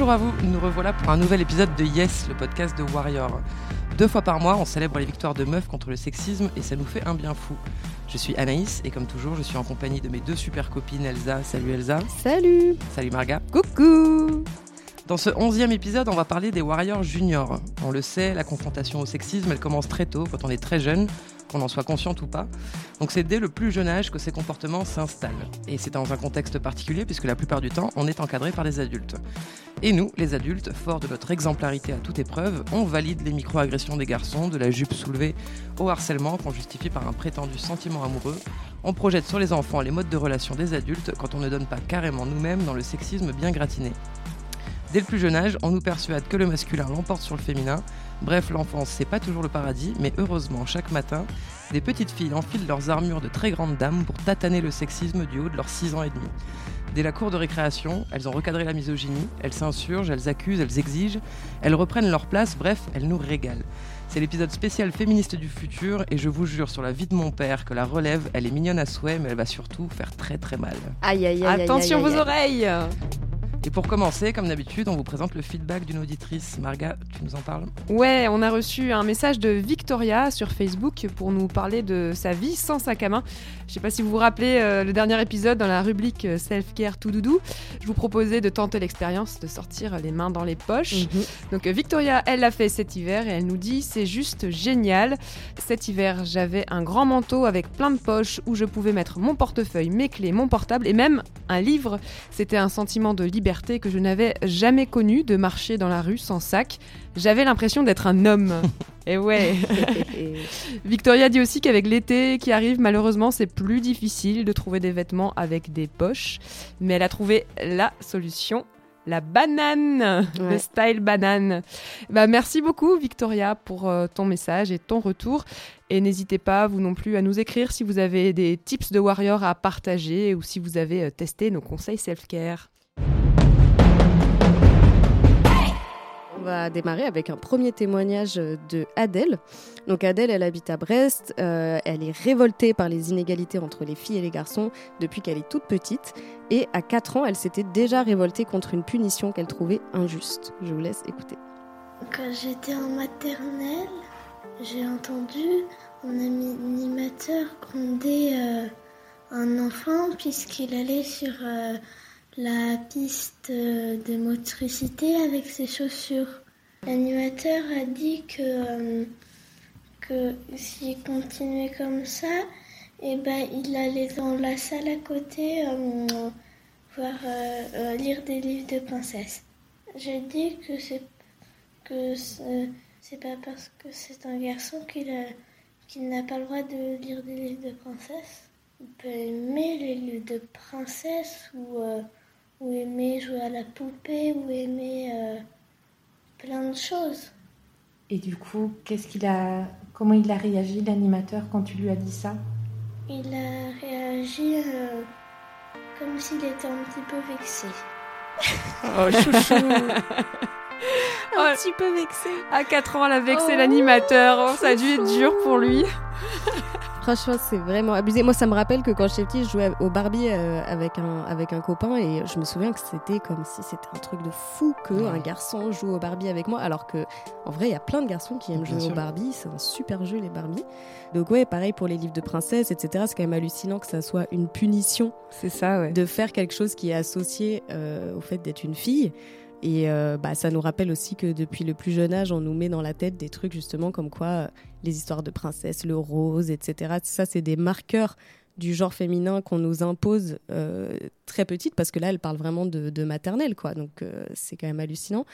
Bonjour à vous, nous revoilà pour un nouvel épisode de Yes, le podcast de Warrior. Deux fois par mois, on célèbre les victoires de meufs contre le sexisme et ça nous fait un bien fou. Je suis Anaïs et comme toujours, je suis en compagnie de mes deux super copines Elsa. Salut Elsa. Salut Salut Marga. Coucou Dans ce onzième épisode, on va parler des Warriors juniors. On le sait, la confrontation au sexisme, elle commence très tôt, quand on est très jeune, qu'on en soit conscient ou pas. Donc c'est dès le plus jeune âge que ces comportements s'installent. Et c'est dans un contexte particulier puisque la plupart du temps, on est encadré par des adultes. Et nous, les adultes, forts de notre exemplarité à toute épreuve, on valide les micro-agressions des garçons, de la jupe soulevée au harcèlement qu'on justifie par un prétendu sentiment amoureux. On projette sur les enfants les modes de relation des adultes quand on ne donne pas carrément nous-mêmes dans le sexisme bien gratiné. Dès le plus jeune âge, on nous persuade que le masculin l'emporte sur le féminin. Bref, l'enfance, c'est pas toujours le paradis, mais heureusement, chaque matin, des petites filles enfilent leurs armures de très grandes dames pour tataner le sexisme du haut de leurs 6 ans et demi. Dès la cour de récréation, elles ont recadré la misogynie, elles s'insurgent, elles accusent, elles exigent, elles reprennent leur place, bref, elles nous régalent. C'est l'épisode spécial féministe du futur et je vous jure sur la vie de mon père que la relève, elle est mignonne à souhait, mais elle va surtout faire très très mal. Aïe aïe aïe Attention aïe, aïe, vos aïe. oreilles Et pour commencer, comme d'habitude, on vous présente le feedback d'une auditrice. Marga, tu nous en parles? Ouais, on a reçu un message de Victoria sur Facebook pour nous parler de sa vie sans sac à main. Je sais pas si vous vous rappelez euh, le dernier épisode dans la rubrique euh, Self-Care tout doudou. Je vous proposais de tenter l'expérience de sortir les mains dans les poches. Mhm. Donc euh, Victoria, elle l'a fait cet hiver et elle nous dit c'est juste génial. Cet hiver, j'avais un grand manteau avec plein de poches où je pouvais mettre mon portefeuille, mes clés, mon portable et même un livre. C'était un sentiment de liberté que je n'avais jamais connu de marcher dans la rue sans sac. J'avais l'impression d'être un homme. et ouais. Victoria dit aussi qu'avec l'été qui arrive, malheureusement, c'est plus difficile de trouver des vêtements avec des poches. Mais elle a trouvé la solution. La banane, le style banane. Bah, merci beaucoup Victoria pour euh, ton message et ton retour. Et n'hésitez pas, vous non plus, à nous écrire si vous avez des tips de warrior à partager ou si vous avez euh, testé nos conseils self-care. On va démarrer avec un premier témoignage de Adèle. Donc Adèle, elle habite à Brest. euh, elle est révoltée par les inégalités entre les filles et les garçons depuis qu'elle est toute petite. Et à 4 ans, elle s'était déjà révoltée contre une punition qu'elle trouvait injuste. Je vous laisse écouter. Quand j'étais en maternelle, j'ai entendu mon animateur gronder euh, un enfant puisqu'il allait sur euh, la piste de motricité avec ses chaussures. L'animateur a dit que, euh, s'il continuait comme ça, eh ben, il allait dans la salle à côté euh, voir euh, lire des livres de princesse. J'ai dit que c'est que pas parce que c'est un garçon qu'il qu'il n'a pas le droit de lire des livres de princesse. Il peut aimer les livres de princesse ou, ou aimer jouer à la poupée ou aimer euh, plein de choses. Et du coup, qu'est-ce qu'il a, comment il a réagi l'animateur quand tu lui as dit ça? Il a réagi euh, comme s'il était un petit peu vexé. Oh, chouchou Un petit peu vexé. À 4 ans, elle a vexé Oh, l'animateur. Oh, ça a dû être dur pour lui. Franchement, c'est vraiment abusé. Moi, ça me rappelle que quand j'étais petite, je jouais au Barbie euh, avec, un, avec un copain et je me souviens que c'était comme si c'était un truc de fou que Ouais. un garçon joue au Barbie avec moi. Alors que, en vrai, il y a plein de garçons qui aiment Bien jouer sûr. au Barbie. C'est un super jeu, les Barbie. Donc, ouais, pareil pour les livres de princesses, etc. C'est quand même hallucinant que ça soit une punition C'est ça, ouais. de faire quelque chose qui est associé euh, au fait d'être une fille. Et euh, bah, ça nous rappelle aussi que depuis le plus jeune âge, on nous met dans la tête des trucs justement comme quoi euh, les histoires de princesses, le rose, etc. Ça, c'est des marqueurs du genre féminin qu'on nous impose euh, très petite, parce que là, elle parle vraiment de, de maternelle, quoi. Donc, c'est quand même hallucinant.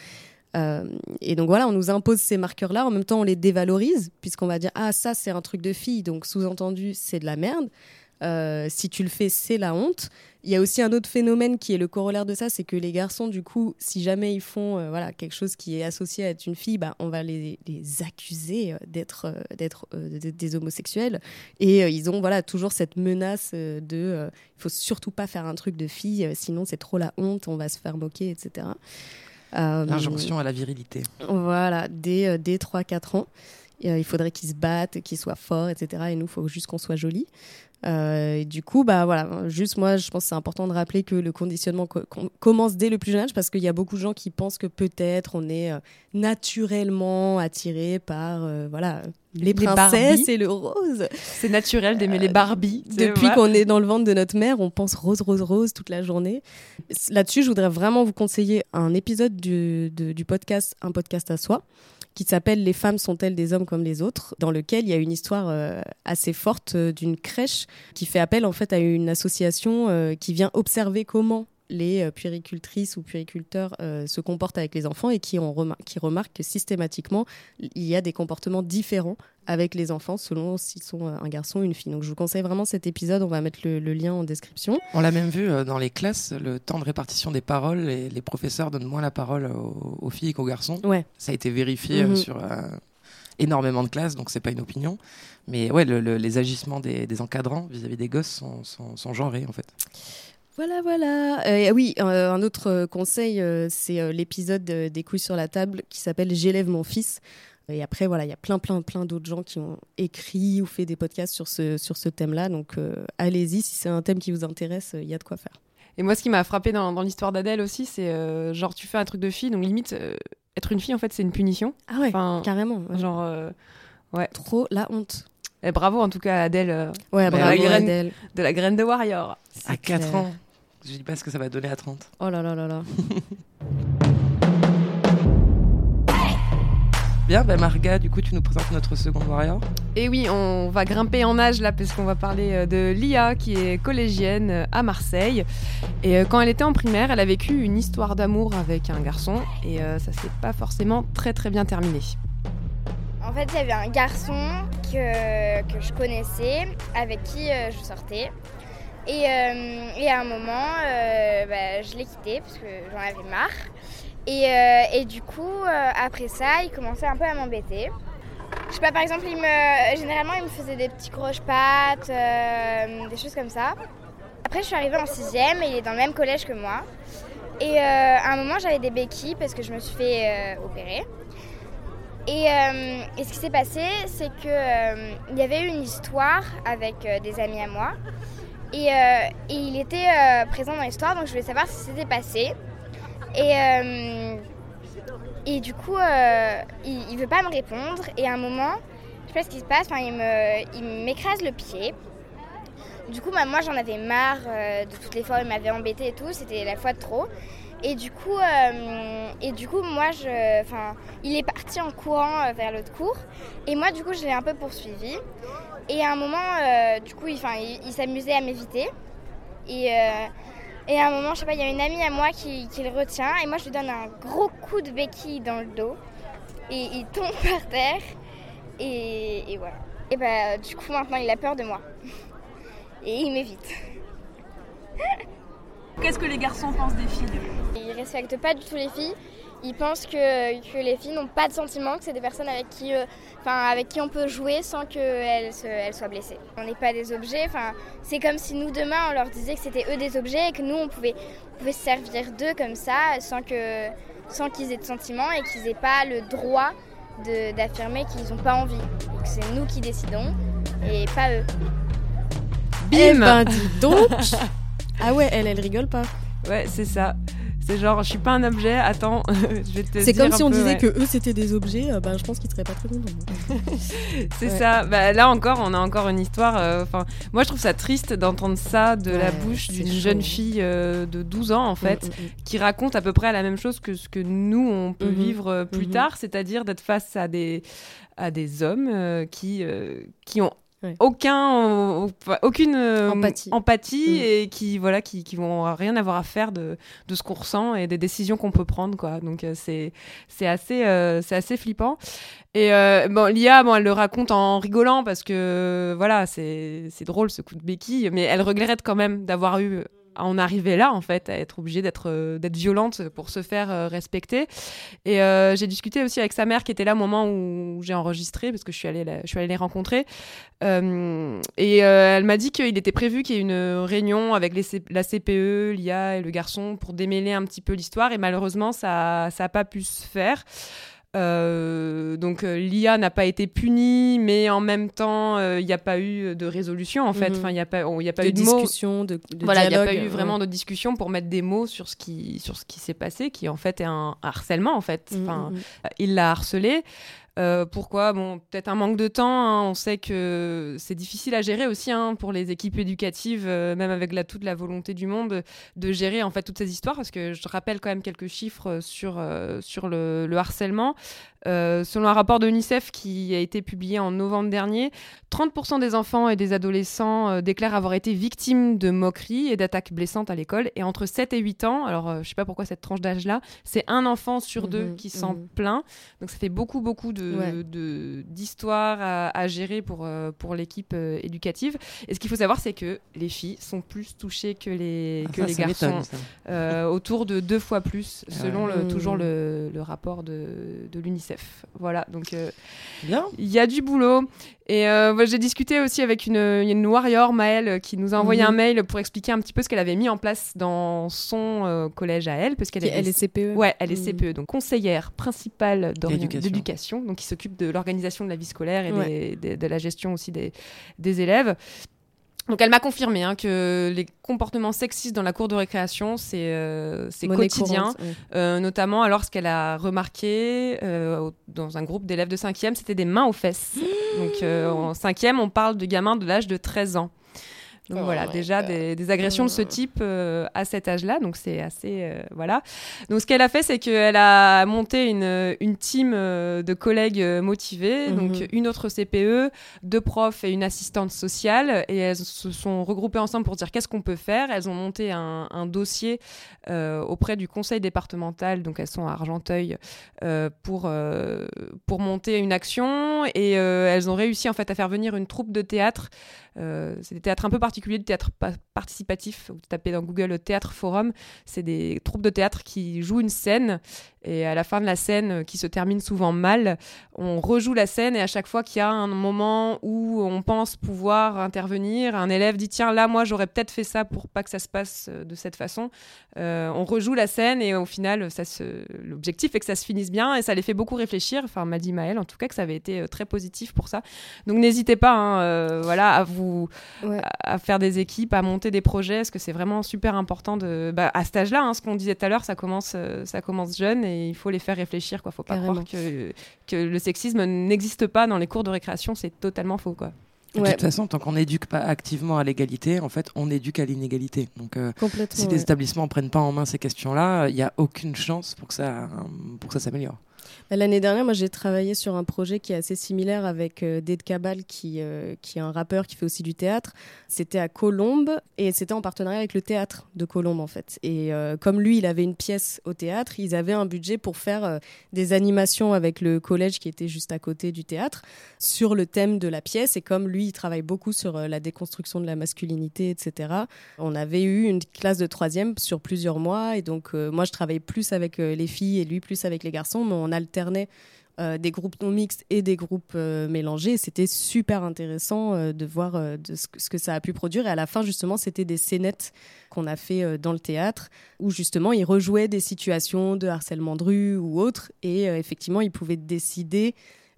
Et donc voilà, on nous impose ces marqueurs-là. En même temps, on les dévalorise, puisqu'on va dire Ah, ça, c'est un truc de fille, donc sous-entendu, c'est de la merde. Euh, si tu le fais, c'est la honte. Il y a aussi un autre phénomène qui est le corollaire de ça, c'est que les garçons, du coup, si jamais ils font euh, voilà, quelque chose qui est associé à être une fille, bah, on va les, les accuser euh, d'être d'être euh, des homosexuels. Et ils ont voilà, toujours cette menace de il faut surtout pas faire un truc de fille, sinon c'est trop la honte, on va se faire moquer, etc. L'injonction à la virilité. voilà, dès, dès 3-4 ans. Il faudrait qu'ils se battent, qu'ils soient forts, etc. Et nous, il faut juste qu'on soit jolis. Euh, du coup, bah voilà, juste moi, je pense que c'est important de rappeler que le conditionnement co- com- commence dès le plus jeune âge parce qu'il y a beaucoup de gens qui pensent que peut-être on est euh, naturellement attiré par euh, voilà les Les princesses Barbies. et le rose. C'est naturel d'aimer les Barbies. Euh, Depuis voilà. qu'on est dans le ventre de notre mère, on pense rose, rose, rose toute la journée. Là-dessus, je voudrais vraiment vous conseiller un épisode du, de- du podcast Un podcast à soi qui s'appelle Les femmes sont-elles des hommes comme les autres, dans lequel il y a une histoire euh, assez forte euh, d'une crèche qui fait appel en fait à une association qui vient observer comment les euh, puéricultrices ou puériculteurs euh, se comportent avec les enfants et qui, ont remar- qui remarquent que systématiquement, il y a des comportements différents avec les enfants selon s'ils sont euh, un garçon ou une fille. Donc je vous conseille vraiment cet épisode, on va mettre le, le lien en description. On l'a même vu euh, dans les classes, le temps de répartition des paroles, les, les professeurs donnent moins la parole aux, aux filles qu'aux garçons. Ouais. Ça a été vérifié euh, Mhm. sur énormément de classes, donc c'est pas une opinion. Mais ouais, le- le- les agissements des, des encadrants vis-à-vis des gosses sont, sont, sont genrés en fait. Voilà, voilà. Euh, oui, euh, un autre euh, conseil, euh, c'est euh, l'épisode euh, des couilles sur la table qui s'appelle J'élève mon fils. Et après, voilà, il y a plein, plein, plein d'autres gens qui ont écrit ou fait des podcasts sur ce, sur ce thème-là. Donc, euh, allez-y, si c'est un thème qui vous intéresse, euh, il y a de quoi faire. Et moi, ce qui m'a frappé dans, dans l'histoire d'Adèle aussi, c'est euh, genre, tu fais un truc de fille, donc limite, euh, être une fille, en fait, c'est une punition. Ah ouais, Enfin, carrément. ouais. Genre, euh, Trop la honte. et bravo en tout cas à Adèle Ouais, bravo, la graine- Adèle. de la graine de Warrior. À 4 clair. ans, je dis pas ce que ça va donner à 30. Oh là là là là. Bien, ben Marga, du coup, tu nous présentes notre second warrior. Et oui, on va grimper en âge là, parce qu'on va parler euh, de Lia, qui est collégienne euh, à Marseille. Et euh, quand elle était en primaire, elle a vécu une histoire d'amour avec un garçon, et euh, ça s'est pas forcément très très bien terminé. En fait, il y avait un garçon que, que je connaissais, avec qui euh, je sortais. Et, euh, et à un moment, euh, bah, je l'ai quitté parce que j'en avais marre. Et, euh, du coup, après ça, il commençait un peu à m'embêter. Je sais pas, par exemple, généralement, il me faisait des petits croche-pattes, des choses comme ça. Après, je suis arrivée en sixième et il est dans le même collège que moi. Et à un moment, j'avais des béquilles parce que je me suis fait opérer. Et, ce qui s'est passé, c'est que euh, il y avait eu une histoire avec des amis à moi. Et, euh, et il était euh, présent dans l'histoire, donc je voulais savoir ce qui s'était passé. Et, euh, et du coup, il, il veut pas me répondre. Et à un moment, je sais pas ce qui se passe, enfin, il me- il m'écrase le pied. Du coup, bah, moi j'en avais marre de toutes les fois où il m'avait embêté et tout, c'était la fois de trop. Et du coup, et du coup moi, je, il est parti en courant vers l'autre cours. Et moi, du coup, je l'ai un peu poursuivi. Et à un moment, euh, du coup, il, enfin, il, il s'amusait à m'éviter. Et, euh, et à un moment, je sais pas, il y a une amie à moi qui, qui le retient. Et moi, je lui donne un gros coup de béquille dans le dos. Et il tombe par terre. Et, et voilà. Et bah, du coup, maintenant, il a peur de moi. Et il m'évite. Qu'est-ce que les garçons pensent des filles? Il respecte pas du tout les filles. Ils pensent que, que les filles n'ont pas de sentiments, que c'est des personnes avec qui, euh, enfin, avec qui on peut jouer sans qu'elles elles soient blessées. On n'est pas des objets, enfin, c'est comme si nous demain on leur disait que c'était eux des objets et que nous on pouvait, on pouvait se servir d'eux comme ça sans que sans qu'ils aient de sentiments et qu'ils n'aient pas le droit d'affirmer qu'ils n'ont pas envie. Que c'est nous qui décidons et pas eux. Bim Eh ben dis donc Ah ouais, elle, elle rigole pas. Ouais, c'est ça. C'est genre, je suis pas un objet, attends, je vais te C'est comme si on peu, disait ouais. que eux c'était des objets, euh, bah, je pense qu'ils seraient pas très contents. C'est Ouais. ça. Bah, là encore, on a encore une histoire. euh, moi, je trouve ça triste d'entendre ça de la bouche d'une jeune fille euh, de 12 ans, en fait, Mm, mm, qui raconte à peu près la même chose que ce que nous on peut Mhm. vivre euh, plus Mhm. tard, c'est-à-dire d'être face à des à des hommes qui qui ont Ouais. aucun euh, aucune euh, Empathie. empathie Mm. et qui voilà qui, qui vont rien avoir à faire de, de ce qu'on ressent et des décisions qu'on peut prendre quoi donc euh, c'est c'est assez euh, c'est assez flippant et bon Lia bon elle le raconte en rigolant parce que voilà c'est c'est drôle ce coup de béquille mais elle regrette quand même d'avoir eu en arriver là en fait à être obligée d'être euh, violente pour se faire euh, respecter et euh, j'ai discuté aussi avec sa mère qui était là au moment où j'ai enregistré parce que je suis allée je suis allée les rencontrer et elle m'a dit qu'il était prévu qu'il y ait une réunion avec la CPE, l'IA et le garçon pour démêler un petit peu l'histoire. Et malheureusement, ça n'a pas pu se faire. Euh, donc euh, l'IA n'a pas été punie, mais en même temps, euh, il n'y a pas eu de résolution en fait. Mhm. Enfin, il n'y a pas, il y a pas De eu de discussion, de, de Voilà, il n'y a pas eu vraiment de discussion pour mettre des mots sur ce qui, sur ce qui s'est passé, qui en fait est un harcèlement en fait. Mm, Enfin, mm, mm. il l'a harcelé. Euh, pourquoi? Bon, peut-être un manque de temps. hein. On sait que c'est difficile à gérer aussi hein, pour les équipes éducatives, euh, même avec la, toute la volonté du monde, de gérer en fait toutes ces histoires. Parce que je rappelle quand même quelques chiffres sur, euh, sur le, le harcèlement. Euh, selon un rapport de l'UNICEF qui a été publié en novembre dernier, 30% des enfants et des adolescents euh, déclarent avoir été victimes de moqueries et d'attaques blessantes à l'école. Et entre 7 et 8 ans, alors euh, je sais pas pourquoi cette tranche d'âge-là, c'est un enfant sur deux Mhm, qui s'en mhm. plaint. Donc ça fait beaucoup, beaucoup de, Ouais. de- d'histoires à, à gérer pour, euh, pour l'équipe éducative. Et ce qu'il faut savoir, c'est que les filles sont plus touchées que les, Ah, que ça, les ça garçons. autour de deux fois plus, selon le, Mm. toujours le, le rapport de, de l'UNICEF. Voilà, donc euh, il y a du boulot. Et euh, j'ai discuté aussi avec une, une warrior, Maëlle, qui nous a envoyé Mhm. un mail pour expliquer un petit peu ce qu'elle avait mis en place dans son euh, collège à elle. Parce qu'elle Elle est CPE. Ouais, elle est. CPE, donc conseillère principale D'éducation. d'éducation, donc qui s'occupe de l'organisation de la vie scolaire et Ouais. des- des- de la gestion aussi des, des élèves. Donc elle m'a confirmé hein, que les comportements sexistes dans la cour de récréation, c'est euh, quotidien, courante, euh, notamment alors ce qu'elle a remarqué euh, dans un groupe d'élèves de 5e, c'était des mains aux fesses. Donc euh, en 5e, on parle de gamins de l'âge de 13 ans. Donc Oh voilà, déjà des, des agressions de ce type euh, à cet âge-là, donc c'est assez euh, voilà. Donc ce qu'elle a fait, c'est qu'elle a monté une, une team euh, de collègues motivés, Mhm. donc une autre CPE, deux profs et une assistante sociale, et elles se sont regroupées ensemble pour dire qu'est-ce qu'on peut faire. Elles ont monté un, un dossier auprès du conseil départemental, donc elles sont à Argenteuil, pour, pour monter une action, et elles ont réussi en fait à faire venir une troupe de théâtre. Euh, c'est des théâtres un peu particuliers, du théâtre pa- participatif. Vous tapez dans Google euh, Théâtre Forum, c'est des troupes de théâtre qui jouent une scène et à la fin de la scène, euh, qui se termine souvent mal, on rejoue la scène et à chaque fois qu'il y a un moment où on pense pouvoir intervenir, un élève dit tiens là moi j'aurais peut-être fait ça pour pas que ça se passe de cette façon. On rejoue la scène et au final l'objectif est que ça se finisse bien et ça les fait beaucoup réfléchir. Enfin m'a dit Maëlle en tout cas que ça avait été très positif pour ça. Donc n'hésitez pas hein, voilà à vous Ouais. à à faire des équipes, à monter des projets, parce que c'est vraiment super important de, bah, à cet âge-là, hein, ce qu'on disait tout à l'heure, ça commence, euh, ça commence jeune et il faut les faire réfléchir. Quoi, faut pas Carrément. croire que, que le sexisme n'existe pas dans les cours de récréation, c'est totalement faux. Quoi. De Ouais. toute façon, tant qu'on n'éduque pas activement à l'égalité, en fait, on éduque à l'inégalité. Donc, euh, si les ouais. établissements prennent pas en main ces questions-là, il n'y a aucune chance pour que ça, pour que ça s'améliore. Bah, L'année dernière, moi, j'ai travaillé sur un projet qui est assez similaire avec euh, Dede Cabal, qui, euh, qui est un rappeur qui fait aussi du théâtre. C'était à Colombes et c'était en partenariat avec le théâtre de Colombes, en fait. Et euh, comme lui, il avait une pièce au théâtre, ils avaient un budget pour faire euh, des animations avec le collège qui était juste à côté du théâtre sur le thème de la pièce. Et comme lui, il travaille beaucoup sur la déconstruction de la masculinité, etc., on avait eu une classe de troisième sur plusieurs mois. Et donc, moi, je travaillais plus avec les filles et lui plus avec les garçons, mais on alternait euh, des groupes non mixtes et des groupes euh, mélangés. C'était super intéressant euh, de voir ce, que, ça a pu produire. Et à la fin, justement, c'était des scénettes qu'on a fait dans le théâtre où justement ils rejouaient des situations de harcèlement de rue ou autres. Et effectivement, ils pouvaient décider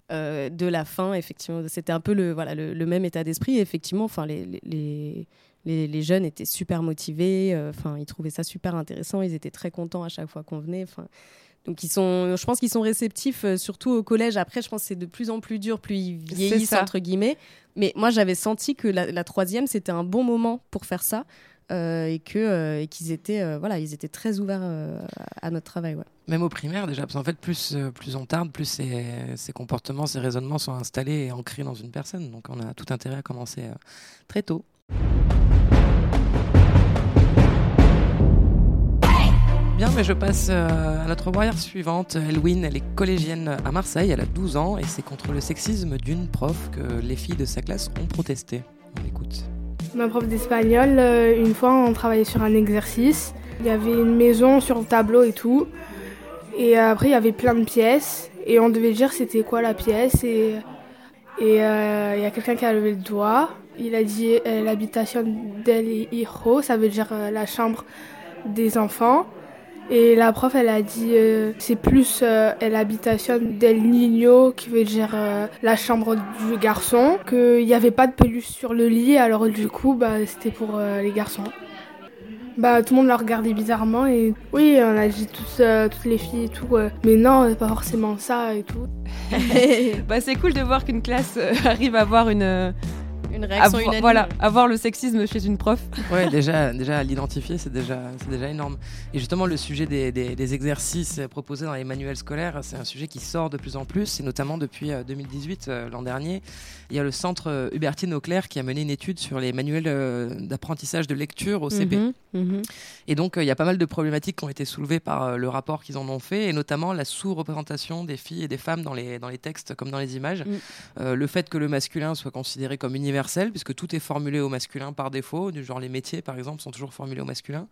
de la fin. Effectivement, c'était un peu le, même état d'esprit. Effectivement, enfin, les- les, jeunes étaient super motivés. euh, Enfin, ils trouvaient ça super intéressant. Ils étaient très contents à chaque fois qu'on venait. Enfin, donc ils sont, je pense qu'ils sont réceptifs, euh, surtout au collège. Après, je pense que c'est de plus en plus dur, plus ils vieillissent entre guillemets. Mais moi, j'avais senti que la, la troisième, c'était un bon moment pour faire ça. euh, et que euh, qu'ils étaient euh, voilà ils étaient très ouverts à notre travail ouais. Même au primaire déjà, parce qu'en fait, plus, plus on tarde, plus ces, ces comportements, ces raisonnements sont installés et ancrés dans une personne. Donc on a tout intérêt à commencer très tôt. Bien, mais je passe euh, à notre warrior suivante. Elwin, elle est collégienne à Marseille, elle a 12 ans et c'est contre le sexisme d'une prof que les filles de sa classe ont protesté. On écoute. Ma prof d'espagnol, euh, une fois, on travaillait sur un exercice. Il y avait une maison sur le tableau et tout. Et après, il y avait plein de pièces. Et on devait dire c'était quoi la pièce. Et euh, il y a quelqu'un qui a levé le doigt. Il a dit euh, l'habitation del hijo, ça veut dire euh, la chambre des enfants. Et la prof, elle a dit euh, c'est plus euh, l'habitation del niño, qui veut dire euh, la chambre du garçon. Qu'il n'y avait pas de peluche sur le lit, alors du coup, bah, c'était pour euh, les garçons. Bah, tout le monde la regardait bizarrement et oui, on a dit tous, euh, toutes les filles et tout. euh, mais non, pas forcément ça et tout. Bah, c'est cool de voir qu'une classe arrive à avoir une. Euh, une réaction unanime voilà, avoir le sexisme chez une prof. Ouais, déjà, déjà à l'identifier, c'est déjà, c'est déjà énorme. Et justement, le sujet des, des- des exercices proposés dans les manuels scolaires, c'est un sujet qui sort de plus en plus, et notamment depuis euh, 2018, euh, l'an dernier. Il y a le centre euh, Hubertine Auclair qui a mené une étude sur les manuels euh, d'apprentissage de lecture au CP. Mhm, mhm. Et donc, euh, il y a pas mal de problématiques qui ont été soulevées par euh, le rapport qu'ils en ont fait, et notamment la sous-représentation des filles et des femmes dans les, dans les textes comme dans les images. Mm. Euh, le fait que le masculin soit considéré comme universel, puisque tout est formulé au masculin par défaut, du genre les métiers, par exemple, sont toujours formulés au masculin.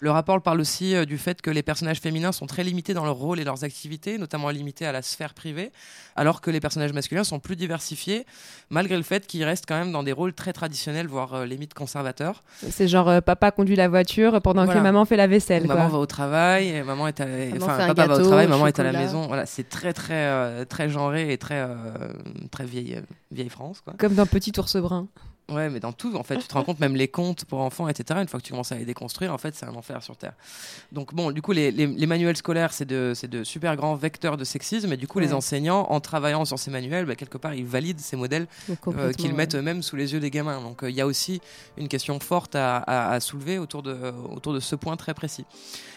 Le rapport parle aussi euh, du fait que les personnages féminins sont très limités dans leur rôle et leurs activités, notamment limités à la sphère privée, alors que les personnages masculins sont plus diversifiés, malgré le fait qu'ils restent quand même dans des rôles très traditionnels, voire euh, limite conservateurs. C'est genre euh, papa conduit la voiture pendant Voilà. que maman fait la vaisselle. Maman va au travail, et maman est à, enfin va au travail, maman est à la maison. Voilà, c'est très très euh, très genré et très très vieille vieille France quoi. Comme dans Petit ours brun. Sevrin. Ouais, mais dans tout en fait, tu te rends compte même les contes pour enfants etc. Une fois que tu commences à les déconstruire, en fait, c'est un enfer sur terre. Donc bon, du coup les, les- les manuels scolaires c'est de super grands vecteurs de sexisme et du coup les Ouais. enseignants en travaillant sur ces manuels, bah, quelque part ils valident ces modèles euh, qu'ils ouais. mettent eux-mêmes sous les yeux des gamins. Donc euh, il y a aussi une question forte à, à- à soulever autour de, autour de ce point très précis.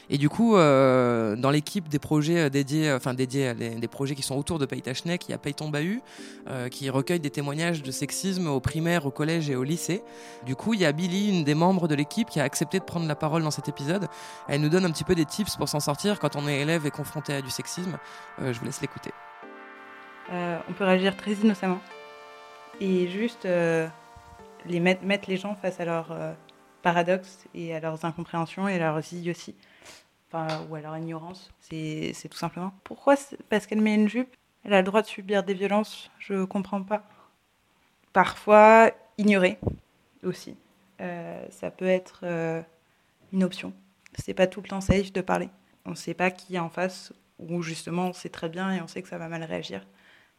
Et du coup, euh, dans l'équipe des projets euh, dédiés, euh, enfin dédiés, à les- des projets qui sont autour de Paytachnek, il y a Payton Bahut euh, qui recueille des témoignages de sexisme au primaire, au collège et au lycée. Du coup, il y a Billy, une des membres de l'équipe, qui a accepté de prendre la parole dans cet épisode. Elle nous donne un petit peu des tips pour s'en sortir quand on est élève et confronté à du sexisme. Euh, je vous laisse l'écouter. Euh, on peut réagir très innocemment et juste euh, les mettre, les gens face à leurs paradoxes et à leurs incompréhensions et à leurs idioties, enfin, ou à leur ignorance. C'est tout simplement. Pourquoi Parce qu'elle met une jupe, elle a le droit de subir des violences, je comprends pas. Parfois, ignorer aussi. Euh, ça peut être euh, une option. C'est pas tout le temps safe de parler. On ne sait pas qui est en face, ou justement on sait très bien et on sait que ça va mal réagir.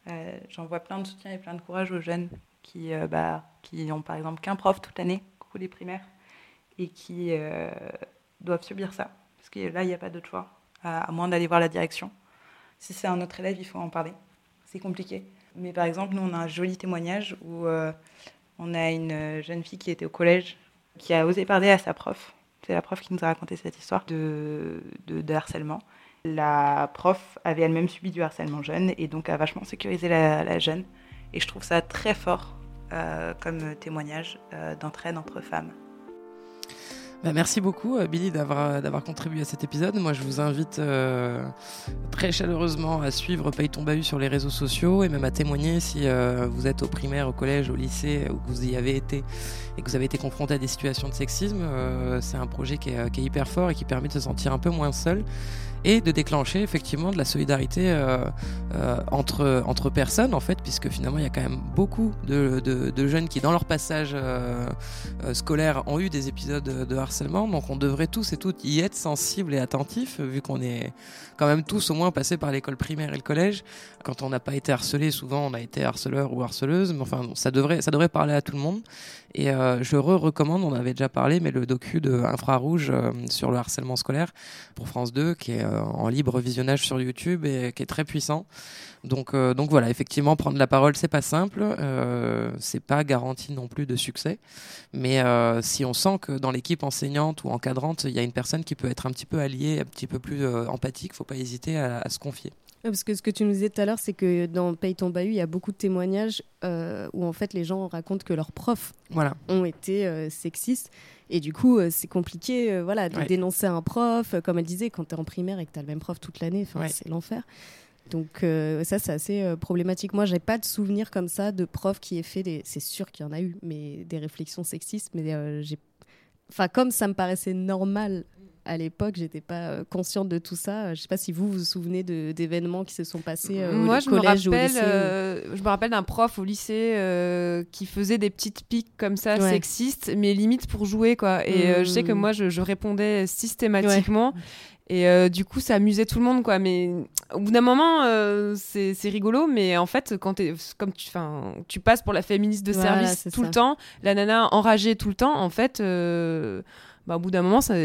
Euh, J'envoie plein de soutien et plein de courage aux jeunes qui, euh, bah, qui ont par exemple qu'un prof toute l'année, coucou les primaires, et qui euh, doivent subir ça. Parce que là, il n'y a pas d'autre choix, à, moins d'aller voir la direction. Si c'est un autre élève, il faut en parler. C'est compliqué. Mais par exemple, nous, on a un joli témoignage où on a une euh, jeune fille qui était au collège, qui a osé parler à sa prof. C'est la prof qui nous a raconté cette histoire de, harcèlement. la prof avait elle-même subi du harcèlement jeune et donc a vachement sécurisé la, la jeune. Et je trouve ça très fort euh, comme témoignage euh, d'entraide entre femmes. Bah, merci beaucoup, euh, Billy, d'avoir, d'avoir contribué à cet épisode. Moi, je vous invite euh, très chaleureusement à suivre Paye ton bahut sur les réseaux sociaux et même à témoigner si euh, vous êtes au primaire, au collège, au lycée ou que vous y avez été et que vous avez été confronté à des situations de sexisme. Euh, c'est un projet qui est hyper fort et qui permet de se sentir un peu moins seul et de déclencher effectivement de la solidarité euh, euh, entre, entre personnes en fait puisque finalement il y a quand même beaucoup de, de, jeunes qui dans leur passage euh, scolaire ont eu des épisodes de harcèlement. Donc on devrait tous et toutes y être sensibles et attentifs vu qu'on est quand même tous au moins passés par l'école primaire et le collège quand on n'a pas été harcelé souvent on a été harceleur ou harceleuse mais enfin ça devrait, ça devrait parler à tout le monde et euh, je re-recommande, on avait déjà parlé, mais le docu de Infrarouge euh, sur le harcèlement scolaire pour France 2, qui est euh, en libre visionnage sur YouTube et qui est très puissant. Donc, euh, donc voilà, effectivement, prendre la parole, c'est pas simple, euh, c'est pas garanti non plus de succès. Mais euh, si on sent que dans l'équipe enseignante ou encadrante, il y a une personne qui peut être un petit peu alliée, un petit peu plus empathique, faut pas hésiter à, à se confier. Ouais, Parce que ce que tu nous disais tout à l'heure, c'est que dans Paye ton bahut, il y a beaucoup de témoignages où en fait les gens racontent que leurs profs Voilà. ont été sexistes. Et du coup, euh, c'est compliqué euh, voilà, de Ouais. dénoncer un prof. Euh, Comme elle disait, quand tu es en primaire et que tu as le même prof toute l'année, Ouais. c'est l'enfer. Donc euh, ça, c'est assez euh, problématique. Moi, j'ai pas de souvenir comme ça de prof qui ait fait des... C'est sûr qu'il y en a eu, mais des réflexions sexistes. Mais euh, j'ai... Enfin, comme ça me paraissait normal à l'époque, j'étais pas consciente de tout ça. Je sais pas si vous vous souvenez d'événements qui se sont passés euh, Moi, au je me collège ou au rappelle, lycée. euh, je me rappelle d'un prof au lycée euh, qui faisait des petites piques comme ça, Ouais. sexistes, mais limite pour jouer, quoi. Et je sais que Mm. moi, je, je répondais systématiquement. Et euh, du coup, ça amusait tout le monde, quoi. Mais au bout d'un moment, euh, c'est rigolo. Mais en fait, quand t'es, comme tu, passes pour la féministe de Voilà, service tout ça. le temps, la nana enragée tout le temps, en fait, euh, bah, au bout d'un moment, ça.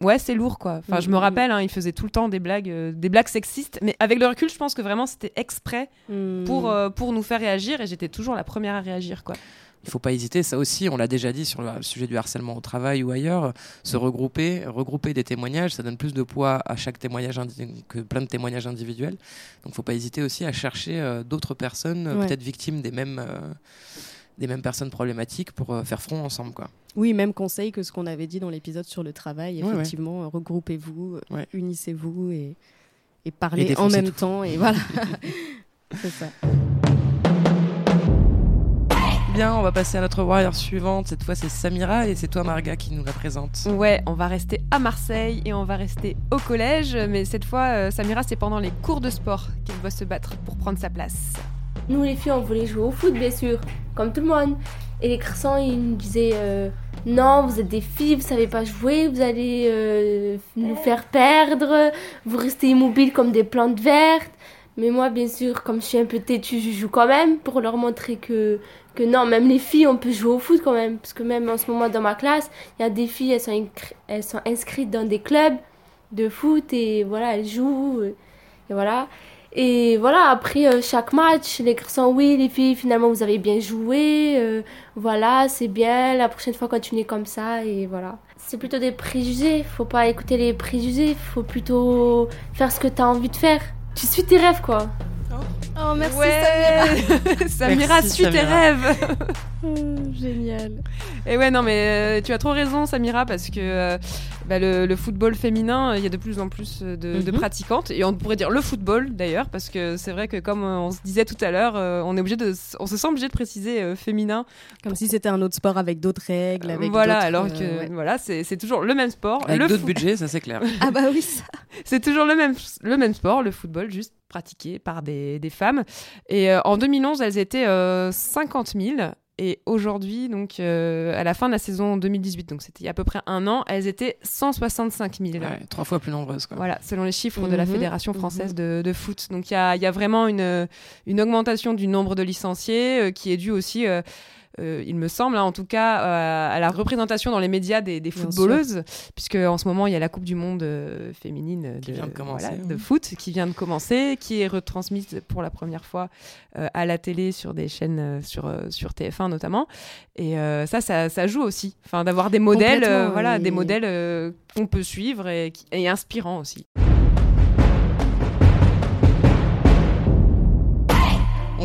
Ouais, c'est lourd, quoi. Enfin, je me Mhm. rappelle, hein, il faisait tout le temps des blagues, euh, des blagues sexistes. Mais avec le recul, je pense que vraiment, c'était exprès Hmm. pour, pour nous faire réagir. Et j'étais toujours la première à réagir, quoi. Il faut pas hésiter, ça aussi, on l'a déjà dit sur le sujet du harcèlement au travail ou ailleurs, se regrouper, regrouper des témoignages, ça donne plus de poids à chaque témoignage que plein de témoignages individuels. Donc, faut pas hésiter aussi à chercher euh, d'autres personnes, euh, Ouais. peut-être victimes des mêmes, euh, des mêmes personnes problématiques pour faire front ensemble, quoi. Oui, même conseil que ce qu'on avait dit dans l'épisode sur le travail. Ouais, ouais. Effectivement, regroupez-vous, unissez-vous et, et Et parlez en même tout. temps. Et voilà. C'est ça. Bien, on va passer à notre warrior suivante. Cette fois, c'est Samira et c'est toi, Marga, qui nous la présente. Ouais, on va rester à Marseille et on va rester au collège. Mais cette fois, euh, Samira, c'est pendant les cours de sport qu'elle doit se battre pour prendre sa place. Nous, les filles, on voulait jouer au foot, bien sûr, comme tout le monde. Et les garçons, ils nous disaient euh, Non, vous êtes des filles, vous savez pas jouer, vous allez euh, nous faire perdre, vous restez immobiles comme des plantes vertes. Mais moi, bien sûr, comme je suis un peu têtue, je joue quand même pour leur montrer que, que non, même les filles, on peut jouer au foot quand même. Parce que même en ce moment, dans ma classe, il y a des filles, elles sont, elles sont inscrites dans des clubs de foot et voilà, elles jouent. Et voilà. Et voilà, après euh, chaque match, les garçons, oui, les filles, finalement, vous avez bien joué. euh, voilà, c'est bien. La prochaine fois, continuez comme ça. Et voilà. C'est plutôt des préjugés. Faut pas écouter les préjugés. Faut plutôt faire ce que tu as envie de faire. Tu suis tes rêves, quoi. Oh, merci ouais Samira, Merci, suis tes Samira. rêves Samira. Génial. Et ouais, non, mais euh, tu as trop raison, Samira, parce que euh, bah, le, le football féminin, il y a de plus en plus euh, de, de Mhm. pratiquantes. Et on pourrait dire le football, d'ailleurs, parce que c'est vrai que, comme euh, on se disait tout à l'heure, euh, on, est obligé de, s- on se sent obligé de préciser euh, féminin. Comme si c'était un autre sport avec d'autres règles. Avec voilà, alors euh, que ouais. voilà, c'est toujours le même sport. Avec le d'autres budgets, ça c'est clair. Ah bah oui, ça. C'est toujours le même, le même sport, le football, juste pratiqué par des, des femmes. Et euh, en 2011, elles étaient euh, 50 000. Et aujourd'hui, donc euh, à la fin de la saison 2018, donc c'était il y a à peu près un an, elles étaient 165 000. Ouais, trois fois plus nombreuses, quoi. Voilà, selon les chiffres de la Mhm, Fédération française de, de foot. Donc il y a, il y a vraiment une, une augmentation du nombre de licenciés euh, qui est due aussi, euh, euh, il me semble, hein, en tout cas, euh, à la représentation dans les médias des, footballeuses, puisque en ce moment il y a la Coupe du Monde euh, féminine de, Qui vient de commencer, voilà, oui. de foot qui vient de commencer, qui est retransmise pour la première fois à la télé sur des chaînes sur, euh, sur TF1 notamment. Et ça, ça, ça joue aussi, enfin d'avoir des modèles, voilà, oui. des modèles qu'on peut suivre et, et inspirants aussi.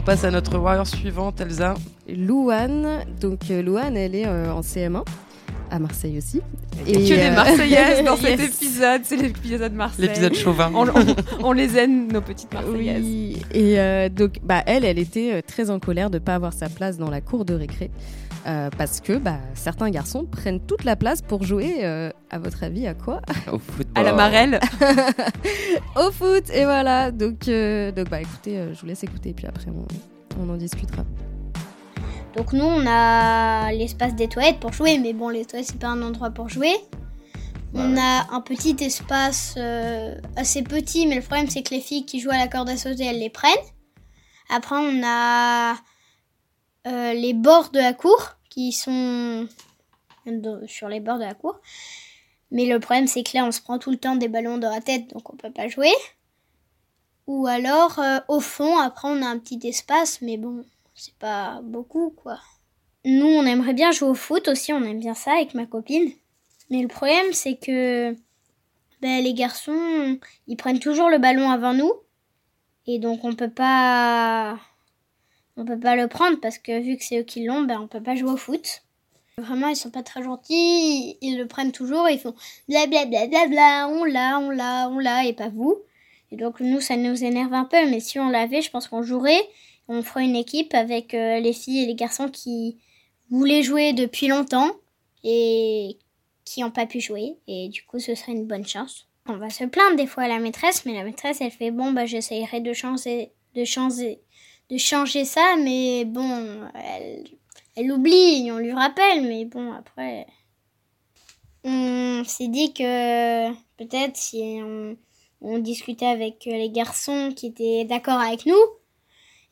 Passe à notre warrior suivante, Elsa. Louane, donc euh, Louane, elle est euh, en CM1 à Marseille aussi. Et que des euh, Marseillaises dans cet yes. épisode, c'est l'épisode Marseille. L'épisode chauvin. On, on- on les aime, nos petites Marseillaises. Oui, et euh, donc bah, elle, elle était euh, très en colère de ne pas avoir sa place dans la cour de récré. euh, parce que bah, certains garçons prennent toute la place pour jouer, euh, à votre avis, à quoi? Au football. À la marelle. Au foot Et voilà, donc, euh, donc bah, écoutez, euh, je vous laisse écouter, puis après on, on en discutera. Donc nous, on a l'espace des toilettes pour jouer, mais bon, les toilettes, c'est pas un endroit pour jouer. On a un petit espace euh, assez petit, mais le problème, c'est que les filles qui jouent à la corde à sauter, elles les prennent. Après, on a euh, les bords de la cour, qui sont sur les bords de la cour. Mais le problème, c'est que là, on se prend tout le temps des ballons dans la tête, donc on peut pas jouer. Ou alors, euh, au fond, après, on a un petit espace, mais bon, c'est pas beaucoup, quoi. Nous, on aimerait bien jouer au foot aussi, on aime bien ça avec ma copine. Mais le problème, c'est que ben, les garçons, ils prennent toujours le ballon avant nous. Et donc, on peut pas. On peut pas le prendre parce que vu que c'est eux qui l'ont, ben, on peut pas jouer au foot. Vraiment, ils sont pas très gentils, ils le prennent toujours, ils font blablabla, bla, bla, bla, on l'a, on l'a, on l'a, et pas vous. Et donc, nous, ça nous énerve un peu, mais si on l'avait, je pense qu'on jouerait. On ferait une équipe avec euh, les filles et les garçons qui voulaient jouer depuis longtemps et qui n'ont pas pu jouer. Et du coup, ce serait une bonne chance. On va se plaindre des fois à la maîtresse, mais la maîtresse, elle fait bon, bah, j'essayerai de changer, de changer, de changer ça, mais bon, elle, elle oublie, on lui rappelle, mais bon, après. On s'est dit que peut-être si on discutait avec les garçons qui étaient d'accord avec nous,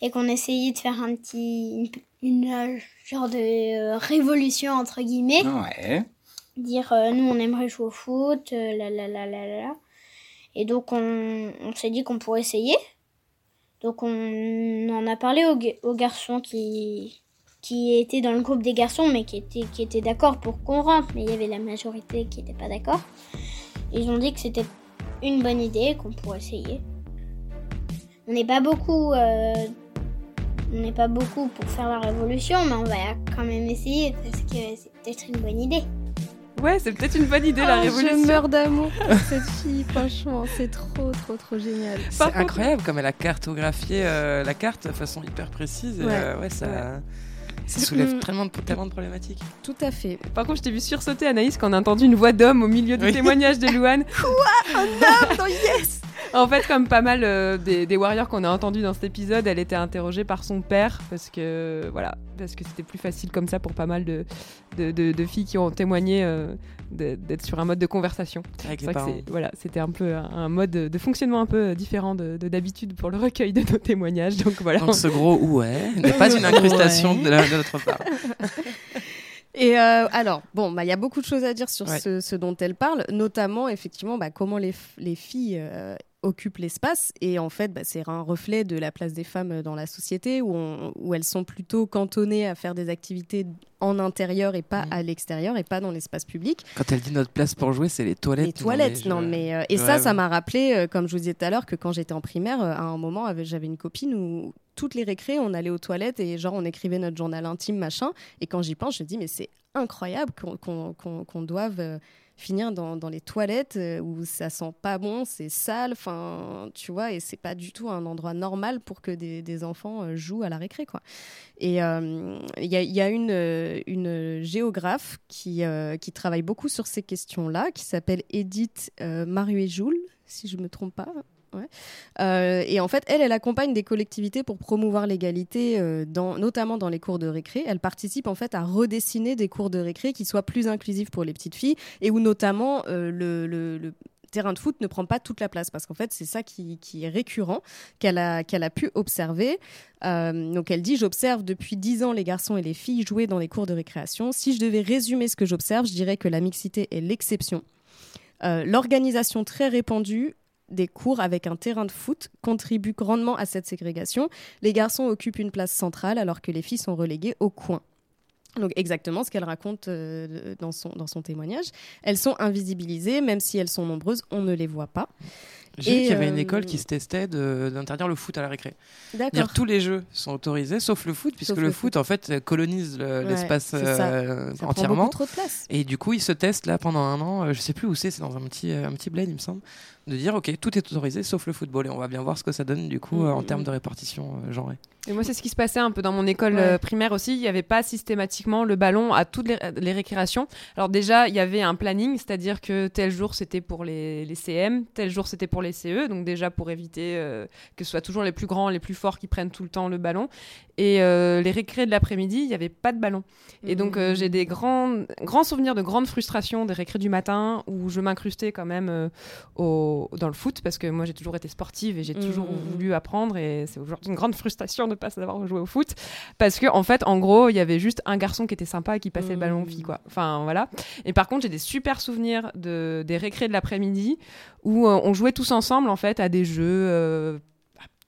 et qu'on essayait de faire un petit une, une, euh, genre de euh, révolution entre guillemets. Ouais. dire euh, nous on aimerait jouer au foot euh, la la la la la et donc on, on s'est dit qu'on pourrait essayer. Donc on en a parlé aux, aux garçons qui qui étaient dans le groupe des garçons mais qui étaient qui étaient d'accord pour qu'on rentre. Mais il y avait la majorité qui n'était pas d'accord. Ils ont dit que c'était une bonne idée qu'on pourrait essayer. On n'est pas beaucoup euh, pas beaucoup pour faire la révolution, mais on va quand même essayer parce que c'est peut-être une bonne idée. Ouais, c'est peut-être une bonne idée la Oh, révolution. Je meurs d'amour pour cette fille, franchement, c'est trop, trop, trop génial. C'est incroyable comme elle a cartographié euh, la carte de façon hyper précise. et, Ouais. euh, ouais, ça, Ouais. ça soulève Mm. tellement de, tellement de problématiques. Tout à fait. Par contre, je t'ai vu sursauter, Anaïs, quand on a entendu une voix d'homme au milieu du Oui. témoignage de Louane. Quoi Un homme? Dans Yes En fait, comme pas mal euh, des, des warriors qu'on a entendus dans cet épisode, elle était interrogée par son père parce que voilà, parce que c'était plus facile comme ça pour pas mal de, de, de- de filles qui ont témoigné euh, d'être sur un mode de conversation. Avec les que voilà, c'était un peu un, un mode de, fonctionnement un peu différent de de d'habitude pour le recueil de nos témoignages. Donc voilà. Donc ce gros ouais n'est pas une incrustation Ouais. de, la- de notre part. Et euh, alors, bon, bah, il y a beaucoup de choses à dire sur Ouais. ce, ce dont elle parle, notamment effectivement bah, comment les, filles euh, occupent l'espace. Et en fait, bah, c'est un reflet de la place des femmes dans la société où, on- où elles sont plutôt cantonnées à faire des activités en intérieur et pas à l'extérieur et pas dans l'espace public. Quand elle dit notre place pour jouer, c'est les toilettes. Les toilettes, non, mais euh, et ça, ça m'a rappelé, euh, comme je vous disais tout à l'heure, que quand j'étais en primaire, euh, à un moment, j'avais une copine où toutes les récrés, on allait aux toilettes et genre on écrivait notre journal intime, machin. Et quand j'y pense, je me dis mais c'est incroyable qu'on doive euh, finir dans, dans les toilettes euh, où ça sent pas bon, c'est sale, enfin, tu vois, et c'est pas du tout un endroit normal pour que des, des enfants euh, jouent à la récré, quoi. Et euh, il y a, il y a une, euh, une géographe qui, euh, qui travaille beaucoup sur ces questions-là, qui s'appelle Edith euh, Maruet-Joule, si je me trompe pas. Euh, et en fait, elle, elle accompagne des collectivités pour promouvoir l'égalité, euh, notamment dans les cours de récré. Elle participe en fait à redessiner des cours de récré qui soient plus inclusifs pour les petites filles et où notamment euh, le, terrain de foot ne prend pas toute la place parce qu'en fait c'est ça qui, est récurrent qu'elle a, pu observer. Donc elle dit j'observe depuis 10 ans les garçons et les filles jouer dans les cours de récréation. Si je devais résumer ce que j'observe, je dirais que la mixité est l'exception. L'organisation très répandue des cours avec un terrain de foot contribue grandement à cette ségrégation. Les garçons occupent une place centrale alors que les filles sont reléguées au coin. Donc exactement ce qu'elle raconte euh, dans, son, dans son témoignage. Elles sont invisibilisées, même si elles sont nombreuses, on ne les voit pas. J'ai vu qu'il y avait une euh, école qui se testait d'interdire le foot à la récré. D'accord. Dire tous les jeux sont autorisés, sauf le foot, puisque Sauf le, le foot, en fait, colonise le- Ouais, l'espace c'est ça. euh, prend entièrement. beaucoup trop de place. Et du coup, ils se testent là pendant un an. euh, je sais plus où c'est, c'est dans un petit, euh, un petit bled, il me semble. De dire, ok, tout est autorisé sauf le football. Et on va bien voir ce que ça donne, du coup, euh, en mm, termes de répartition euh, genrée. Et moi, c'est ce qui se passait un peu dans mon école Ouais. euh, primaire aussi. Il n'y avait pas systématiquement le ballon à toutes les, les récréations. Alors déjà, il y avait un planning, c'est-à-dire que tel jour c'était pour les, les CM, tel jour c'était pour les CE. Donc déjà pour éviter euh, que ce soit toujours les plus grands, les plus forts qui prennent tout le temps le ballon. Et euh, les récrés de l'après-midi, il n'y avait pas de ballon. Et donc euh, j'ai des grands, grands souvenirs de grandes frustrations des récrés du matin où je m'incrustais quand même au, dans le foot parce que moi j'ai toujours été sportive et j'ai toujours Mhm. voulu apprendre et c'est aujourd'hui une grande frustration de ne pas savoir jouer au foot parce que en fait en gros il y avait juste un garçon qui était sympa et qui passait le ballon aux filles quoi. Enfin voilà. Et par contre j'ai des super souvenirs de, des récrés de l'après-midi où on jouait tous ensemble en fait à des jeux euh,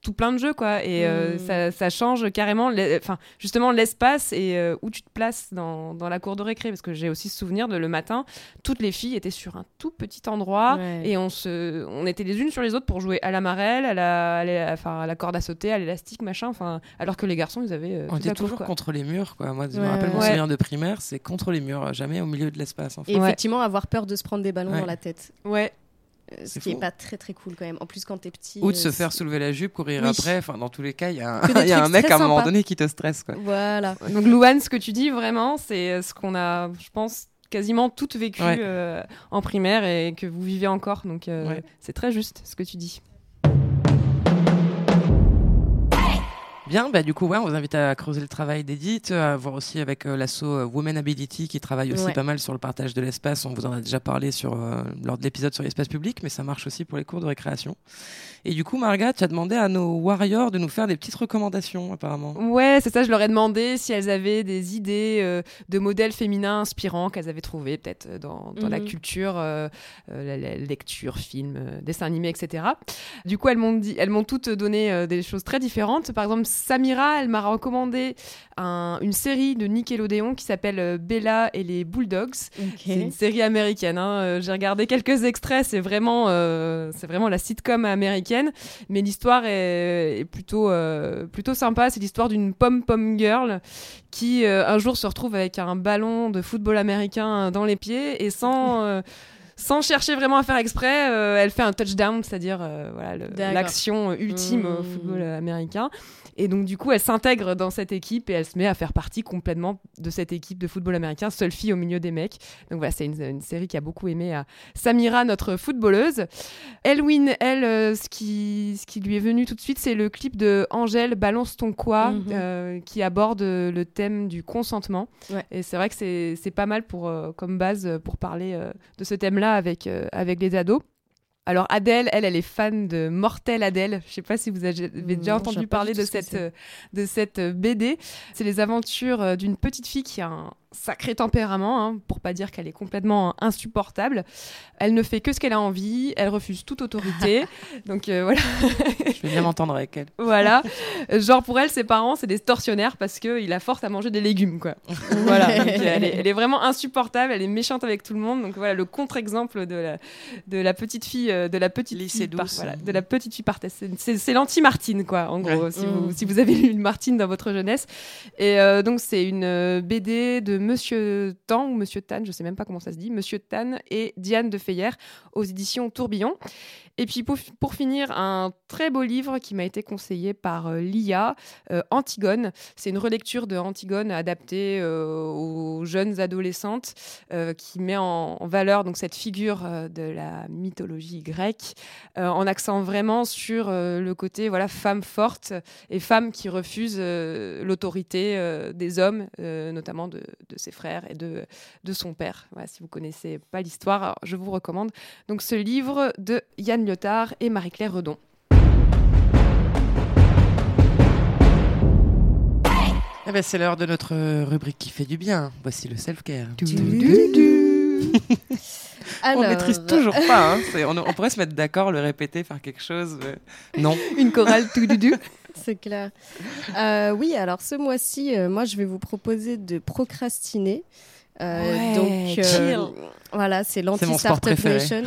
tout plein de jeux quoi et euh, Mm. ça, ça change carrément enfin justement l'espace et euh, où tu te places dans, dans la cour de récré parce que j'ai aussi ce souvenir de le matin toutes les filles étaient sur un tout petit endroit Ouais. et on se on était les unes sur les autres pour jouer à la marelle à la, à la- enfin, à la corde à sauter à l'élastique machin enfin alors que les garçons ils avaient euh, On était toujours quoi. contre les murs, quoi. Moi, je Ouais, me rappelle mon ouais. souvenir de primaire, c'est contre les murs, jamais au milieu de l'espace. En fait. Et Ouais. effectivement, avoir peur de se prendre des ballons Ouais. dans la tête. ouais Ce C'est qui est fou. pas très très cool quand même. En plus, quand t'es petit. Ou de euh, se faire soulever la jupe, courir Oui. après. Enfin, dans tous les cas, il y a un, y a un mec à un moment donné qui te stresse, quoi. Voilà. donc Louane ce que tu dis vraiment c'est euh, ce qu'on a je pense quasiment toutes vécu Ouais. euh, en primaire et que vous vivez encore donc euh, Ouais. c'est très juste ce que tu dis Bien, bah, du coup, ouais, on vous invite à creuser le travail d'Edith, à voir aussi avec euh, l'asso euh, Women Ability qui travaille aussi Ouais. pas mal sur le partage de l'espace. On vous en a déjà parlé sur, euh, lors de l'épisode sur l'espace public, mais ça marche aussi pour les cours de récréation. Et du coup, Marga, tu as demandé à nos warriors de nous faire des petites recommandations, apparemment. Ouais, c'est ça, je leur ai demandé si elles avaient des idées euh, de modèles féminins inspirants qu'elles avaient trouvés peut-être dans, la Mhm. culture, la, la lecture, film, dessin animé, etc. Du coup, elles m'ont dit, elles m'ont toutes donné des choses très différentes. Par exemple, Samira, elle m'a recommandé un- une série de Nickelodeon qui s'appelle euh, Bella et les Bulldogs. C'est une série américaine. hein. Euh, J'ai regardé quelques extraits. C'est vraiment, euh, c'est vraiment la sitcom américaine, mais l'histoire est, est plutôt, euh, plutôt sympa. C'est l'histoire d'une pom pom girl qui euh, un jour se retrouve avec un ballon de football américain dans les pieds et sans sans chercher vraiment à faire exprès, euh, elle fait un touchdown, c'est-à-dire euh, voilà, l'action ultime au Mmh. football américain. Et donc, du coup, elle s'intègre dans cette équipe et elle se met à faire partie complètement de cette équipe de football américain, seule fille au milieu des mecs. Donc, voilà, c'est une, une série qui a beaucoup aimé à Samira, notre footballeuse. Elwin, elle, euh, ce, qui, ce qui lui est venu tout de suite, c'est le clip de Angèle, Balance ton quoi, Mhm. euh, qui aborde le thème du consentement. Ouais. Et c'est vrai que c'est pas mal pour, euh, comme base euh, pour parler euh, de ce thème-là avec, euh, avec les ados. Alors Adèle, elle, elle est fan de Mortel Adèle. Je sais pas si vous avez déjà Non, entendu parler du de ce cette, c'est. euh, de cette euh, BD. C'est les aventures euh, d'une petite fille qui a un sacré tempérament, hein, pour pas dire qu'elle est complètement insupportable. Elle ne fait que ce qu'elle a envie, elle refuse toute autorité. Donc euh, voilà. Je vais bien m'entendre avec elle. Voilà. Genre pour elle, ses parents, c'est des tortionnaires parce qu'ils la forcent à manger des légumes, quoi. voilà. Donc, elle, est, elle est vraiment insupportable, elle est méchante avec tout le monde. Donc voilà, le contre-exemple de la, de la petite fille, euh, de la petite Lycée fille, par- voilà, de la petite fille par C'est- l'anti-Martine, quoi, en gros, Ouais. si, Mm. vous, si vous avez lu une Martine dans votre jeunesse. Et euh, donc c'est une BD de Monsieur Tan ou Monsieur Tan, je sais même pas comment ça se dit, Monsieur Tan et Diane de Feyer aux éditions Tourbillon. Et puis pour, pour finir, un très beau livre qui m'a été conseillé par euh, Lia, euh, Antigone. C'est une relecture de Antigone adaptée euh, aux jeunes adolescentes euh, qui met en, valeur donc cette figure de la mythologie grecque en accent vraiment sur le côté voilà femme forte et femme qui refuse l'autorité des hommes, notamment de ses frères et de, de son père. Voilà, si vous connaissez pas l'histoire, je vous recommande donc ce livre de Yann Lyotard et Marie-Claire Redon. Eh ben, c'est l'heure de notre rubrique qui fait du bien. Voici le self-care. On Alors, maîtrise toujours pas. hein. On, on pourrait se mettre d'accord, le répéter, faire quelque chose. euh, Non. Une chorale tout du du. C'est clair. Euh, oui, alors ce mois-ci, euh, moi, je vais vous proposer de procrastiner. Euh, Ouais, donc, chill. voilà, c'est l'anti-startup nation.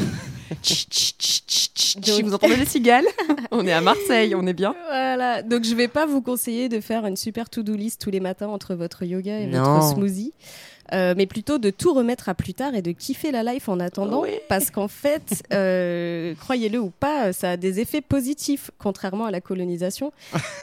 Vous entendez les cigales? On est à Marseille, on est bien. Voilà, donc je vais pas vous conseiller de faire une super to-do list tous les matins entre votre yoga et Non. votre smoothie. Euh, mais plutôt de tout remettre à plus tard et de kiffer la life en attendant, parce qu'en fait, euh, croyez-le ou pas, ça a des effets positifs, contrairement à la colonisation.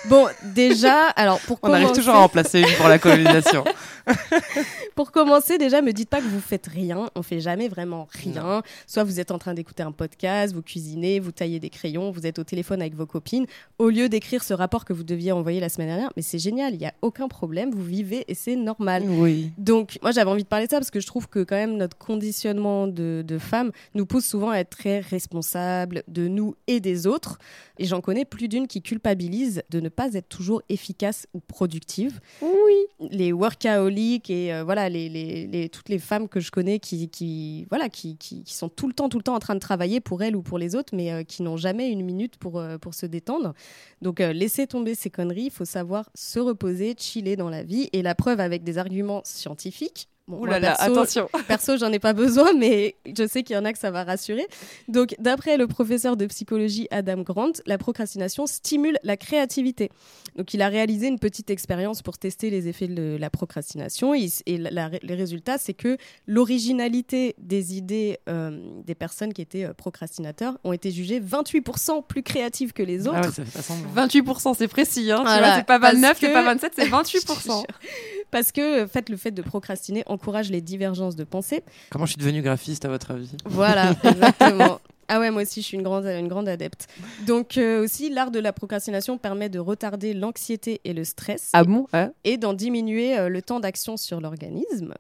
Bon, déjà, alors pour On arrive toujours à en placer une pour la colonisation. pour commencer, déjà, me dites pas que vous faites rien. On fait jamais vraiment rien. Soit vous êtes en train d'écouter un podcast, vous cuisinez, vous taillez des crayons, vous êtes au téléphone avec vos copines, au lieu d'écrire ce rapport que vous deviez envoyer la semaine dernière. Mais c'est génial, il n'y a aucun problème, vous vivez et c'est normal. Oui. Donc, moi, j'avais envie de parler de ça parce que je trouve que quand même notre conditionnement de, de femmes nous pousse souvent à être très responsables de nous et des autres. Et j'en connais plus d'une qui culpabilise de ne pas être toujours efficace ou productive. Oui. Les workaholics et euh, voilà, les, les- les- toutes les femmes que je connais qui, qui, voilà, qui, qui, qui sont tout le temps, tout le temps en train de travailler pour elles ou pour les autres, mais euh, qui n'ont jamais une minute pour, euh, pour se détendre. Donc, laissez tomber ces conneries. Il faut savoir se reposer, chiller dans la vie. Et la preuve avec des arguments scientifiques. Bon, Ouh moi, là là, perso- attention. Perso, j'en ai pas besoin, mais je sais qu'il y en a que ça va rassurer. Donc, d'après le professeur de psychologie Adam Grant, la procrastination stimule la créativité. Donc, il a réalisé une petite expérience pour tester les effets de la procrastination. Et, et la- la- les résultats, c'est que l'originalité des idées euh, des personnes qui étaient euh, procrastinateurs ont été jugées 28% plus créatives que les autres. Ah ouais, semblant. 28%, c'est précis. Hein, tu Voilà, vois, c'est pas parce 29, c'est que- pas 27, c'est 28%. Parce que, en fait, le fait de procrastiner encourage les divergences de pensée. Comment je suis devenu graphiste à votre avis? Voilà, exactement. Ah ouais, moi aussi, je suis une grande, une grande adepte. Donc euh, aussi, l'art de la procrastination permet de retarder l'anxiété et le stress. Ah bon? Et d'en diminuer euh, le temps d'action sur l'organisme.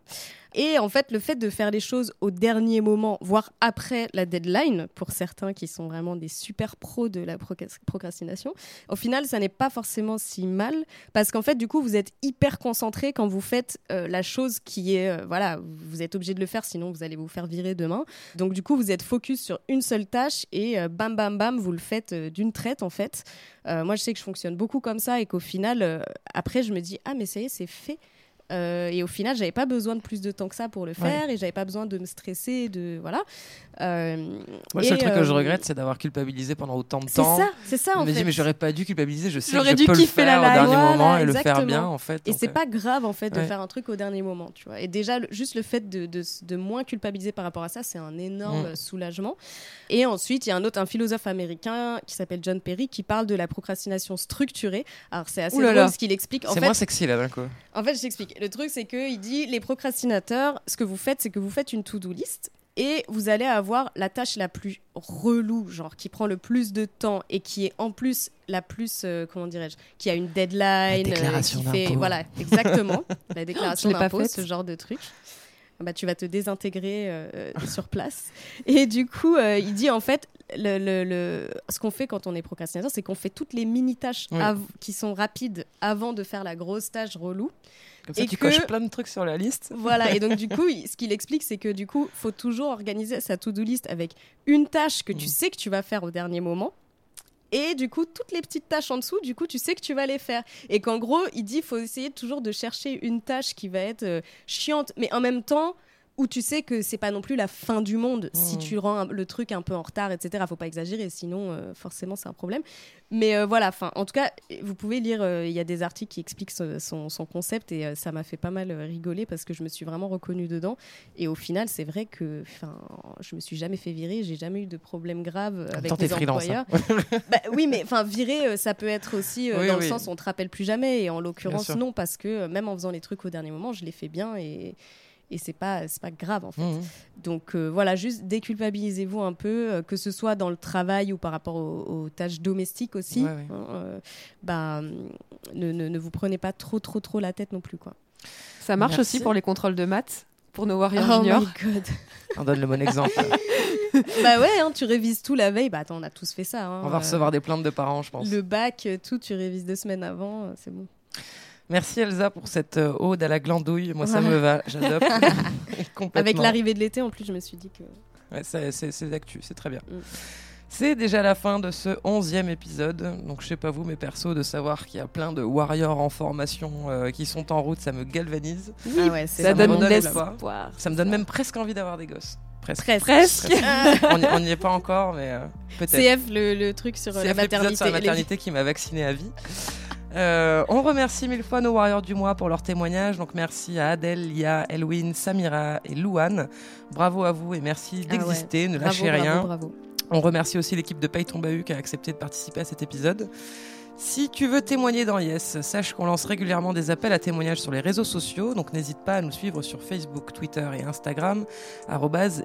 Et en fait, le fait de faire les choses au dernier moment, voire après la deadline, pour certains qui sont vraiment des super pros de la procras- procrastination, au final, ça n'est pas forcément si mal, parce qu'en fait, du coup, vous êtes hyper concentré quand vous faites euh, la chose qui est, euh, voilà, vous êtes obligé de le faire, sinon vous allez vous faire virer demain. Donc, du coup, vous êtes focus sur une seule tâche et euh, bam, bam, bam, vous le faites d'une traite, en fait. Moi, je sais que je fonctionne beaucoup comme ça et qu'au final, après, je me dis, ah, mais ça y est, c'est fait. Euh, et au final, j'avais pas besoin de plus de temps que ça pour le faire et j'avais pas besoin de me stresser, de voilà. Euh, Moi, le seul truc que je euh, regrette, c'est d'avoir culpabilisé pendant autant de C'est temps. ça, c'est ça, en me fait. mais j'aurais pas dû culpabiliser. Je sais que J'aurais je dû peux le la faire au dernier Voilà, moment et le faire bien, en fait. Et c'est pas grave en fait de ouais. faire un truc au dernier moment, tu vois. Et déjà, le- juste le fait de, de, de moins culpabiliser par rapport à ça, c'est un énorme Mm. soulagement. Et ensuite, il y a un autre, un philosophe américain qui s'appelle John Perry qui parle de la procrastination structurée. Alors c'est assez Ouh là drôle là. ce qu'il explique. En C'est moins sexy là d'un coup. En fait, je t'explique. Le truc, c'est qu'il dit les procrastinateurs, ce que vous faites, c'est que vous faites une to-do list et vous allez avoir la tâche la plus relou, genre qui prend le plus de temps et qui est en plus la plus, euh, comment dirais-je, qui a une deadline, euh, déclaration qui fait, voilà, exactement, la déclaration d'impôt, ce genre de truc. Bah, tu vas te désintégrer euh, sur place. Et du coup, il dit en fait, le, le- le- ce qu'on fait quand on est procrastinateur, c'est qu'on fait toutes les mini-tâches Oui. av- qui sont rapides avant de faire la grosse tâche relou. Comme ça, Et tu que- coches plein de trucs sur la liste. Voilà, et donc du coup, ce qu'il explique, c'est que du coup, faut toujours organiser sa to-do list avec une tâche que tu sais que tu vas faire au dernier moment. Et du coup, toutes les petites tâches en dessous, du coup, tu sais que tu vas les faire. Et qu'en gros, il dit, faut essayer toujours de chercher une tâche qui va être euh, chiante, mais en même temps où tu sais que c'est pas non plus la fin du monde si Mmh. tu rends un- le truc un peu en retard, etc. Faut pas exagérer, sinon euh, forcément c'est un problème. Mais euh, voilà, enfin, en tout cas, vous pouvez lire, euh, il y a des articles qui expliquent son, son concept et ça m'a fait pas mal rigoler parce que je me suis vraiment reconnue dedans. Et au final, c'est vrai que, enfin, je me suis jamais fait virer, j'ai jamais eu de problème grave avec t'es mes freelance, employeurs. hein. Bah, oui, mais enfin, virer, ça peut être aussi Oui, dans oui. le sens on te rappelle plus jamais. Et en l'occurrence, non, parce que même en faisant les trucs au dernier moment, je les fais bien et. Et c'est pas, c'est pas grave en fait. Mhm. Donc euh, voilà, juste déculpabilisez-vous un peu, euh, que ce soit dans le travail ou par rapport aux, aux tâches domestiques aussi. Ouais, ouais. hein, euh, bah, ne, ne- ne vous prenez pas trop, trop, trop la tête non plus. Quoi. Ça marche Merci. aussi pour les contrôles de maths, pour nos Warriors Oh Juniors. my god. On donne le bon exemple. bah ouais, hein, tu révises tout la veille. Bah attends, on a tous fait ça. hein, On va euh, recevoir des plaintes de parents, je pense. Le bac, tout, tu révises deux semaines avant, c'est bon. Merci Elsa pour cette euh, ode à la glandouille. Moi, ça me va. J'adopte. Avec l'arrivée de l'été, en plus, je me suis dit que. Ouais, c'est- c'est c'est d'actu, c'est très bien. Mm. C'est déjà la fin de ce onzième épisode. Donc je sais pas vous, mais perso, de savoir qu'il y a plein de warriors en formation euh, qui sont en route, ça me galvanise. Ah ouais, Ça me donne redonne l'espoir. espoir. Ça me donne même presque envie d'avoir des gosses. presque. Presque. Presque. on n'y- est pas encore, mais euh, peut-être. CF, le, le truc sur C'est la maternité. sur la maternité qui m'a vacciné à vie. Euh, on remercie mille fois nos Warriors du mois pour leur témoignage. Donc merci à Adèle, Lia, Elwin, Samira et Louane. Bravo à vous et merci Ah ouais. d'exister. Ne lâchez bravo, rien. bravo. On remercie aussi l'équipe de Paye ton Bahut qui a accepté de participer à cet épisode. Si tu veux témoigner dans Yes, sache qu'on lance régulièrement des appels à témoignages sur les réseaux sociaux, donc n'hésite pas à nous suivre sur Facebook, Twitter et Instagram,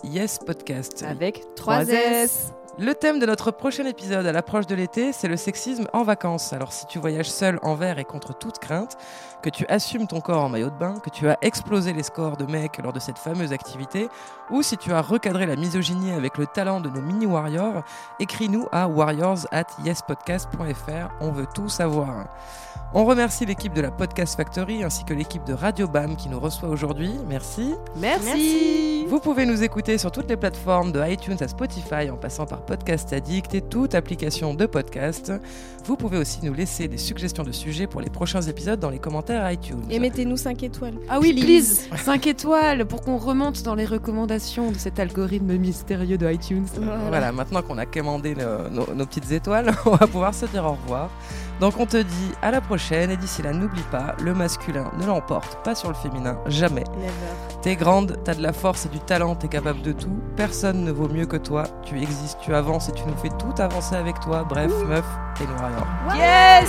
yespodcast. Avec 3 3 S. S. Le thème de notre prochain épisode à l'approche de l'été, c'est le sexisme en vacances. Alors si tu voyages seul envers et contre toute crainte, que tu assumes ton corps en maillot de bain, que tu as explosé les scores de mecs lors de cette fameuse activité, ou si tu as recadré la misogynie avec le talent de nos mini-warriors, écris-nous à warriors at yespodcast.fr, on veut tout savoir. On remercie l'équipe de la Podcast Factory ainsi que l'équipe de Radio BAM qui nous reçoit aujourd'hui. Merci. Merci. Vous pouvez nous écouter sur toutes les plateformes de iTunes à Spotify en passant par Podcast Addict et toute application de podcast. Vous pouvez aussi nous laisser des suggestions de sujets pour les prochains épisodes dans les commentaires iTunes. Et mettez-nous 5 étoiles. Ah oui, please 5 étoiles pour qu'on remonte dans les recommandations de cet algorithme mystérieux de iTunes. Voilà, maintenant qu'on a commandé le- nos, nos petites étoiles, on va pouvoir se dire au revoir. Donc on te dit à la prochaine et d'ici là n'oublie pas, le masculin ne l'emporte pas sur le féminin, jamais. T'es grande, t'as de la force et du talent, t'es capable de tout. Personne ne vaut mieux que toi. Tu existes, tu avances et tu nous fais tout avancer avec toi. Bref, meuf, t'es warrior. Yes